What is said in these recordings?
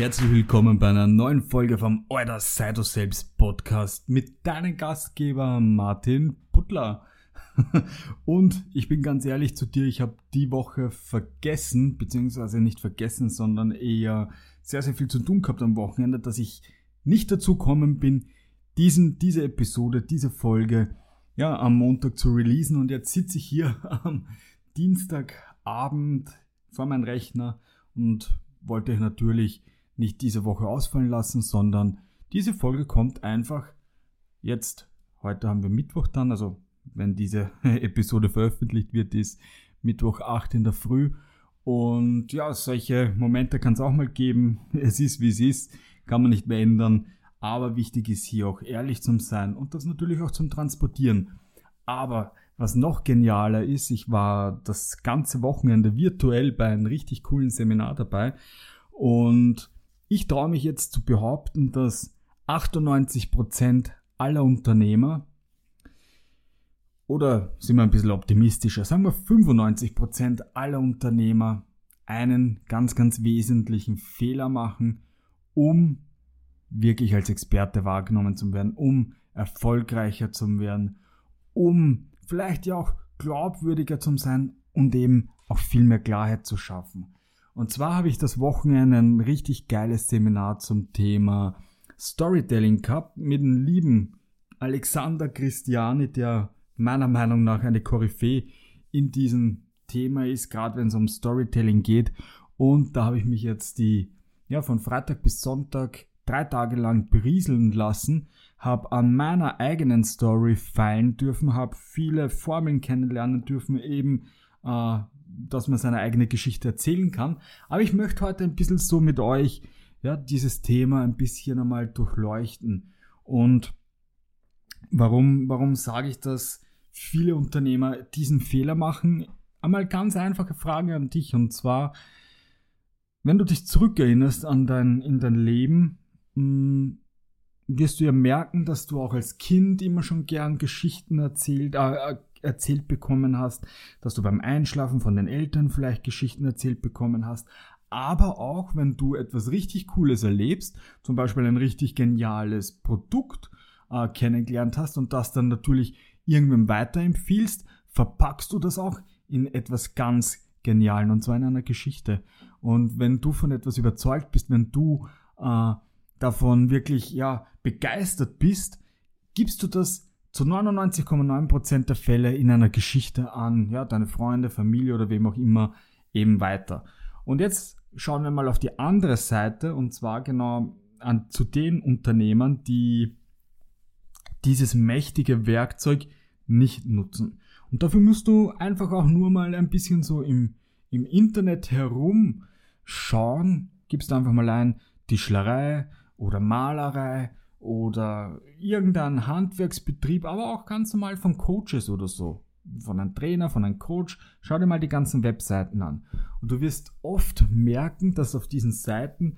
herzlich willkommen bei einer neuen Folge vom Euer Sei du selbst Podcast mit deinem Gastgeber Martin Butler. Und ich bin ganz ehrlich zu dir, ich habe die Woche vergessen, beziehungsweise nicht vergessen, sondern eher sehr, sehr viel zu tun gehabt am Wochenende, dass ich nicht dazu gekommen bin, diesen, diese Episode, diese Folge ja, am Montag zu releasen. Und jetzt sitze ich hier am Dienstagabend vor meinem Rechner und wollte ich natürlich nicht diese Woche ausfallen lassen, sondern diese Folge kommt einfach jetzt. Heute haben wir Mittwoch dann, also wenn diese Episode veröffentlicht wird, ist Mittwoch 8 in der Früh. Und ja, solche Momente kann es auch mal geben. Es ist wie es ist, kann man nicht mehr ändern. Aber wichtig ist hier auch ehrlich zum Sein und das natürlich auch zum Transportieren. Aber was noch genialer ist, ich war das ganze Wochenende virtuell bei einem richtig coolen Seminar dabei und ich traue mich jetzt zu behaupten, dass 98% aller Unternehmer oder sind wir ein bisschen optimistischer, sagen wir 95% aller Unternehmer einen ganz, ganz wesentlichen Fehler machen, um wirklich als Experte wahrgenommen zu werden, um erfolgreicher zu werden, um vielleicht ja auch glaubwürdiger zu sein und eben auch viel mehr Klarheit zu schaffen. Und zwar habe ich das Wochenende ein richtig geiles Seminar zum Thema Storytelling gehabt mit dem lieben Alexander Christiani, der meiner Meinung nach eine Koryphäe in diesem Thema ist, gerade wenn es um Storytelling geht. Und da habe ich mich jetzt die, ja, von Freitag bis Sonntag drei Tage lang berieseln lassen, habe an meiner eigenen Story feilen dürfen, habe viele Formeln kennenlernen dürfen, eben äh, dass man seine eigene Geschichte erzählen kann. Aber ich möchte heute ein bisschen so mit euch ja, dieses Thema ein bisschen einmal durchleuchten. Und warum, warum sage ich, dass viele Unternehmer diesen Fehler machen? Einmal ganz einfache Frage an dich und zwar, wenn du dich zurückerinnerst an dein, in dein Leben, mh, hm, wirst du ja merken, dass du auch als Kind immer schon gern Geschichten erzählt, äh, erzählt bekommen hast, dass du beim Einschlafen von den Eltern vielleicht Geschichten erzählt bekommen hast, aber auch wenn du etwas richtig Cooles erlebst, zum Beispiel ein richtig geniales Produkt äh, kennengelernt hast und das dann natürlich irgendwem weiterempfiehlst, verpackst du das auch in etwas ganz Genialen und zwar in einer Geschichte. Und wenn du von etwas überzeugt bist, wenn du äh, davon wirklich ja begeistert bist, gibst du das zu 99,9% der Fälle in einer Geschichte an, ja, deine Freunde, Familie oder wem auch immer eben weiter. Und jetzt schauen wir mal auf die andere Seite und zwar genau an, zu den Unternehmern, die dieses mächtige Werkzeug nicht nutzen. Und dafür musst du einfach auch nur mal ein bisschen so im, im Internet herumschauen. Gibst einfach mal ein Tischlerei oder Malerei oder irgendein Handwerksbetrieb, aber auch ganz normal von Coaches oder so. Von einem Trainer, von einem Coach. Schau dir mal die ganzen Webseiten an. Und du wirst oft merken, dass auf diesen Seiten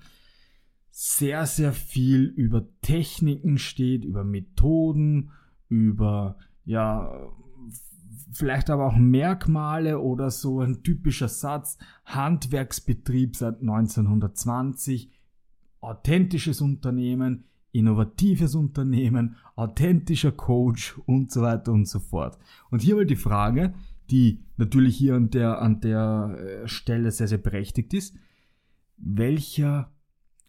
sehr, sehr viel über Techniken steht, über Methoden, über, ja, vielleicht aber auch Merkmale oder so ein typischer Satz, Handwerksbetrieb seit 1920, authentisches Unternehmen, innovatives Unternehmen, authentischer Coach und so weiter und so fort. Und hier mal die Frage, die natürlich hier an der, an der äh, Stelle sehr, sehr berechtigt ist. Welcher,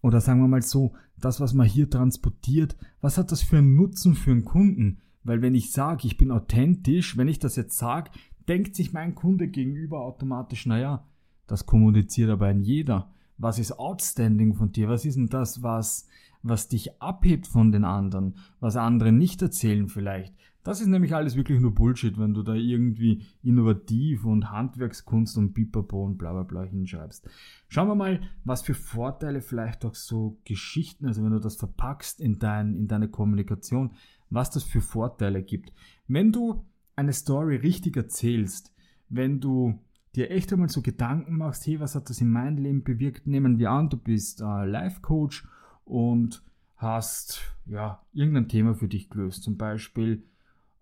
oder sagen wir mal so, das, was man hier transportiert, was hat das für einen Nutzen für einen Kunden? Weil wenn ich sage, ich bin authentisch, wenn ich das jetzt sage, denkt sich mein Kunde gegenüber automatisch, naja, das kommuniziert aber ein jeder. Was ist outstanding von dir? Was ist denn das, was, was dich abhebt von den anderen, was andere nicht erzählen vielleicht. Das ist nämlich alles wirklich nur Bullshit, wenn du da irgendwie innovativ und Handwerkskunst und Pipapo und bla bla bla hinschreibst. Schauen wir mal, was für Vorteile vielleicht auch so Geschichten, also wenn du das verpackst in, dein, in deine Kommunikation, was das für Vorteile gibt. Wenn du eine Story richtig erzählst, wenn du dir echt einmal so Gedanken machst, hey, was hat das in meinem Leben bewirkt? Nehmen wir an, du bist äh, Life Coach und hast ja irgendein Thema für dich gelöst. Zum Beispiel,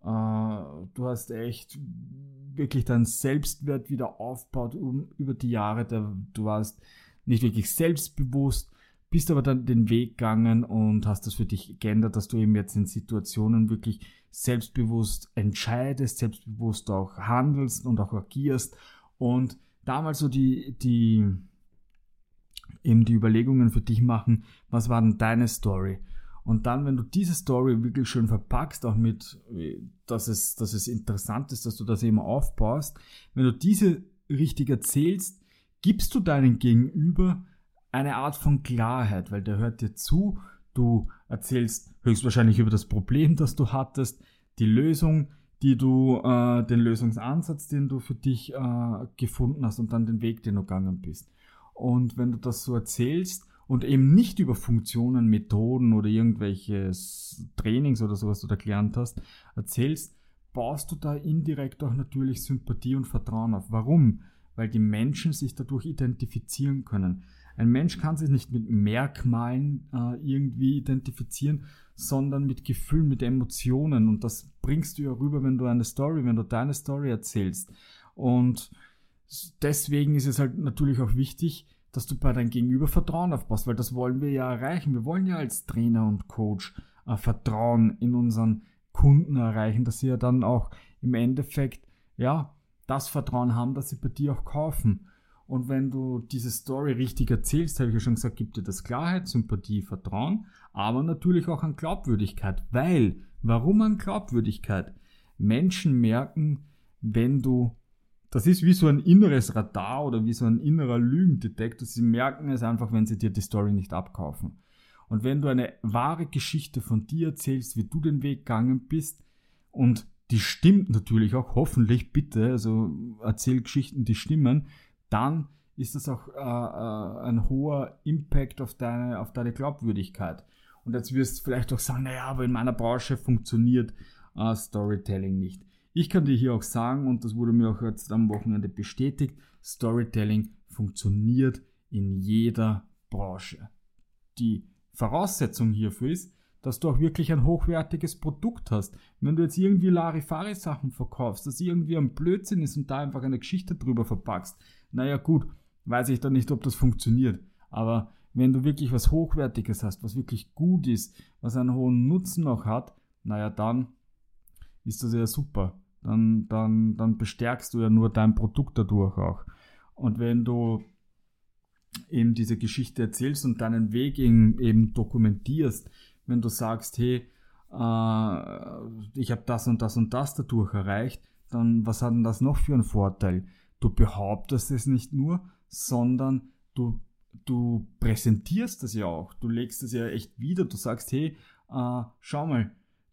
äh, du hast echt wirklich deinen Selbstwert wieder aufgebaut um, über die Jahre. Der, du warst nicht wirklich selbstbewusst. bist aber dann den Weg gegangen und hast das für dich geändert, dass du eben jetzt in Situationen wirklich selbstbewusst entscheidest, selbstbewusst auch handelst und auch agierst und damals so die, die, eben die Überlegungen für dich machen, was war denn deine Story? Und dann, wenn du diese Story wirklich schön verpackst, auch mit, dass es, dass es interessant ist, dass du das eben aufbaust, wenn du diese richtig erzählst, gibst du deinem Gegenüber eine Art von Klarheit, weil der hört dir zu, du erzählst höchstwahrscheinlich über das Problem, das du hattest, die Lösung, die du, äh, den Lösungsansatz, den du für dich äh, gefunden hast und dann den Weg, den du gegangen bist. Und wenn du das so erzählst und eben nicht über Funktionen, Methoden oder irgendwelches Trainings oder sowas du da gelernt hast, erzählst, baust du da indirekt auch natürlich Sympathie und Vertrauen auf. Warum? Weil die Menschen sich dadurch identifizieren können. Ein Mensch kann sich nicht mit Merkmalen äh, irgendwie identifizieren, sondern mit Gefühlen, mit Emotionen. Und das bringst du ja rüber, wenn du eine Story, wenn du deine Story erzählst. Und deswegen ist es halt natürlich auch wichtig, dass du bei deinem Gegenüber Vertrauen aufbaust, weil das wollen wir ja erreichen. Wir wollen ja als Trainer und Coach äh, Vertrauen in unseren Kunden erreichen, dass sie ja dann auch im Endeffekt, ja, das Vertrauen haben, dass sie bei dir auch kaufen. Und wenn du diese Story richtig erzählst, habe ich ja schon gesagt, gibt dir das Klarheit, Sympathie, Vertrauen, aber natürlich auch an Glaubwürdigkeit. Weil, warum an Glaubwürdigkeit? Menschen merken, wenn du, das ist wie so ein inneres Radar oder wie so ein innerer Lügendetektor, sie merken es einfach, wenn sie dir die Story nicht abkaufen. Und wenn du eine wahre Geschichte von dir erzählst, wie du den Weg gegangen bist und die stimmt natürlich auch, hoffentlich bitte, also erzähl Geschichten, die stimmen, dann ist das auch äh, äh, ein hoher Impact auf deine, auf deine Glaubwürdigkeit. Und jetzt wirst du vielleicht auch sagen, naja, aber in meiner Branche funktioniert äh, Storytelling nicht. Ich kann dir hier auch sagen, und das wurde mir auch jetzt am Wochenende bestätigt, Storytelling funktioniert in jeder Branche. Die Voraussetzung hierfür ist, dass du auch wirklich ein hochwertiges Produkt hast. Wenn du jetzt irgendwie Larifari-Sachen verkaufst, das irgendwie ein Blödsinn ist und da einfach eine Geschichte drüber verpackst, naja gut, weiß ich dann nicht, ob das funktioniert. Aber wenn du wirklich was Hochwertiges hast, was wirklich gut ist, was einen hohen Nutzen noch hat, naja, dann ist das ja super. Dann, dann, dann bestärkst du ja nur dein Produkt dadurch auch. Und wenn du eben diese Geschichte erzählst und deinen Weg eben dokumentierst, wenn du sagst, hey, äh, ich habe das und das und das dadurch erreicht, dann was hat denn das noch für einen Vorteil? Du behauptest es nicht nur, sondern du, du präsentierst es ja auch. Du legst es ja echt wieder. Du sagst, hey, äh, schau mal,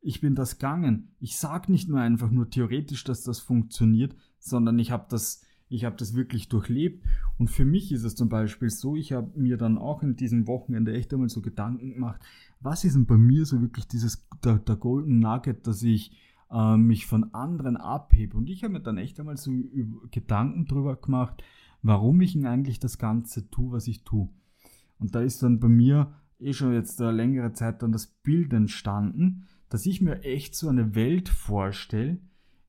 ich bin das gegangen. Ich sag nicht nur einfach nur theoretisch, dass das funktioniert, sondern ich habe das, ich das wirklich durchlebt. Und für mich ist es zum Beispiel so, ich habe mir dann auch in diesem Wochenende echt einmal so Gedanken gemacht, was ist denn bei mir so wirklich dieses, der, der Golden Nugget, dass ich äh, mich von anderen abhebe. Und ich habe mir dann echt einmal so Gedanken drüber gemacht, warum ich denn eigentlich das Ganze tue, was ich tue. Und da ist dann bei mir eh schon jetzt eine längere Zeit dann das Bild entstanden, dass ich mir echt so eine Welt vorstelle,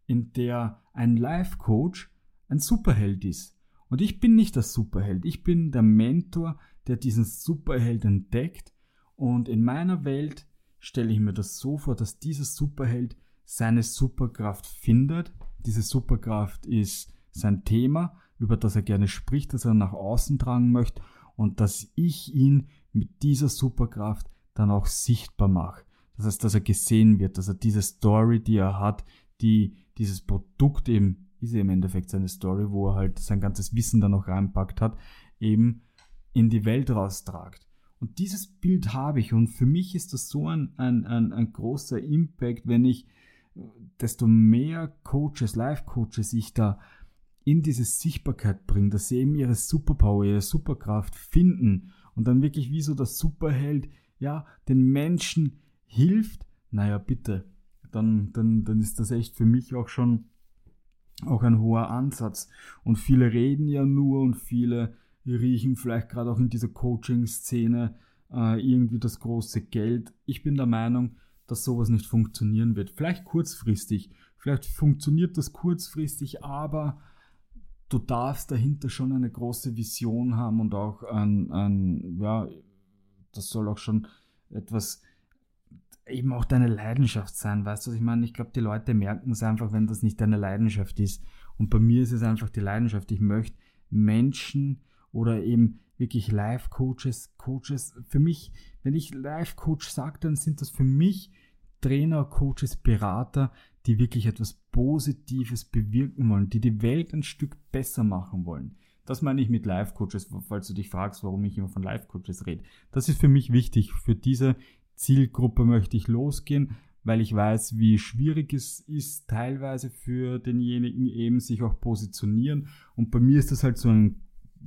in der ein Life-Coach ein Superheld ist. Und ich bin nicht der Superheld, ich bin der Mentor, der diesen Superheld entdeckt. Und in meiner Welt stelle ich mir das so vor, dass dieser Superheld seine Superkraft findet. Diese Superkraft ist sein Thema, über das er gerne spricht, das er nach außen tragen möchte und dass ich ihn mit dieser Superkraft dann auch sichtbar mache. Das heißt, dass er gesehen wird, dass er diese Story, die er hat, die dieses Produkt eben, ist im Endeffekt seine Story, wo er halt sein ganzes Wissen dann auch reinpackt hat, eben in die Welt raustragt. Und dieses Bild habe ich und für mich ist das so ein, ein, ein, ein großer Impact, wenn ich desto mehr Coaches, Life-Coaches ich da in diese Sichtbarkeit bringen, dass sie eben ihre Superpower, ihre Superkraft finden und dann wirklich wie so das Superheld, ja, den Menschen hilft, naja, bitte, dann, dann, dann ist das echt für mich auch schon auch ein hoher Ansatz. Und viele reden ja nur und viele riechen vielleicht gerade auch in dieser Coaching-Szene äh, irgendwie das große Geld. Ich bin der Meinung, dass sowas nicht funktionieren wird. Vielleicht kurzfristig, vielleicht funktioniert das kurzfristig, aber du darfst dahinter schon eine große Vision haben und auch ein, ein ja, das soll auch schon etwas, eben auch deine Leidenschaft sein, weißt du, was ich meine? Ich glaube, die Leute merken es einfach, wenn das nicht deine Leidenschaft ist. Und bei mir ist es einfach die Leidenschaft. Ich möchte Menschen oder eben wirklich Life-Coaches, Coaches, für mich, wenn ich Life-Coach sage, dann sind das für mich Trainer, Coaches, Berater, die wirklich etwas Positives bewirken wollen, die die Welt ein Stück besser machen wollen. Das meine ich mit Life-Coaches, falls du dich fragst, warum ich immer von Life-Coaches rede. Das ist für mich wichtig. Für diese Zielgruppe möchte ich losgehen, weil ich weiß, wie schwierig es ist, teilweise für denjenigen eben sich auch positionieren. Und bei mir ist das halt so ein,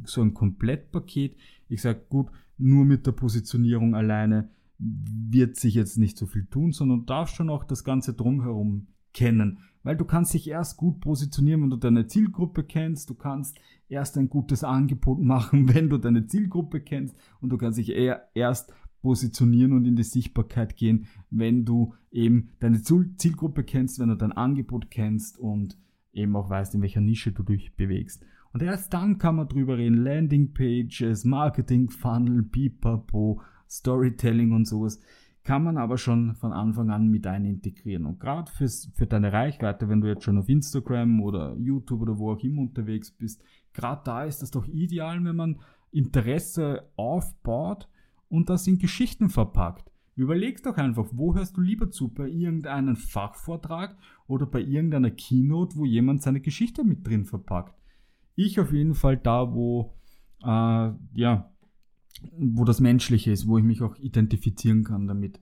so ein Komplettpaket. Ich sage, gut, nur mit der Positionierung alleine wird sich jetzt nicht so viel tun, sondern du darfst schon auch das Ganze drumherum kennen. Weil du kannst dich erst gut positionieren, wenn du deine Zielgruppe kennst. Du kannst erst ein gutes Angebot machen, wenn du deine Zielgruppe kennst. Und du kannst dich eher erst positionieren und in die Sichtbarkeit gehen, wenn du eben deine Zielgruppe kennst, wenn du dein Angebot kennst und eben auch weißt, in welcher Nische du dich bewegst. Und erst dann kann man drüber reden. Landing Pages, Marketing Funnel, Pipapo, Storytelling und sowas kann man aber schon von Anfang an mit ein integrieren. Und gerade für deine Reichweite, wenn du jetzt schon auf Instagram oder YouTube oder wo auch immer unterwegs bist, gerade da ist das doch ideal, wenn man Interesse aufbaut und das in Geschichten verpackt. Überleg doch einfach, wo hörst du lieber zu? Bei irgendeinem Fachvortrag oder bei irgendeiner Keynote, wo jemand seine Geschichte mit drin verpackt? Ich auf jeden Fall da, wo, äh, ja, wo das Menschliche ist, wo ich mich auch identifizieren kann damit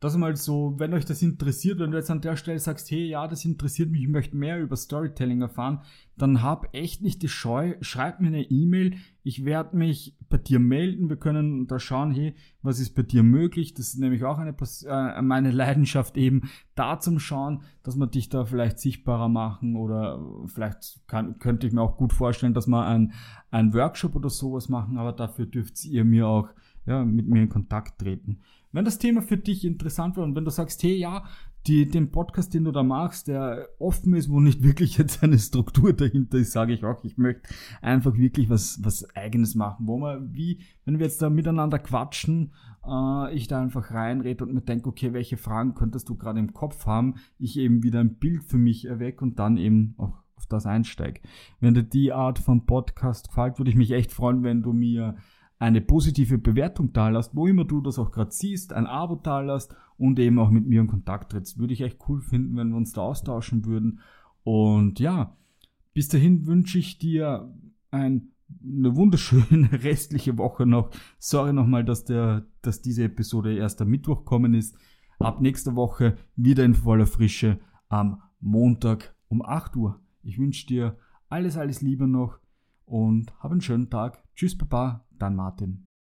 das mal so, wenn euch das interessiert, wenn du jetzt an der Stelle sagst, hey, ja, das interessiert mich, ich möchte mehr über Storytelling erfahren, dann hab echt nicht die Scheu, schreib mir eine E-Mail, ich werde mich bei dir melden, wir können da schauen, hey, was ist bei dir möglich, das ist nämlich auch eine, äh, meine Leidenschaft eben, da zum Schauen, dass man dich da vielleicht sichtbarer machen oder vielleicht kann, könnte ich mir auch gut vorstellen, dass wir ein, ein Workshop oder sowas machen, aber dafür dürft ihr mir auch ja, mit mir in Kontakt treten. Wenn das Thema für dich interessant war und wenn du sagst, hey, ja, die, den Podcast, den du da machst, der offen ist, wo nicht wirklich jetzt eine Struktur dahinter ist, sage ich auch, ich möchte einfach wirklich was, was eigenes machen, wo man, wie, wenn wir jetzt da miteinander quatschen, äh, ich da einfach reinrede und mir denke, okay, welche Fragen könntest du gerade im Kopf haben, ich eben wieder ein Bild für mich erwecke und dann eben auch auf das einsteige. Wenn dir die Art von Podcast gefällt, würde ich mich echt freuen, wenn du mir eine positive Bewertung da wo immer du das auch gerade siehst, ein Abo da und eben auch mit mir in Kontakt trittst. Würde ich echt cool finden, wenn wir uns da austauschen würden. Und ja, bis dahin wünsche ich dir ein, eine wunderschöne restliche Woche noch. Sorry nochmal, dass, der, dass diese Episode erst am Mittwoch kommen ist. Ab nächster Woche wieder in voller Frische am Montag um 8 Uhr. Ich wünsche dir alles, alles Liebe noch und hab einen schönen Tag. Tschüss, Papa, dein Martin.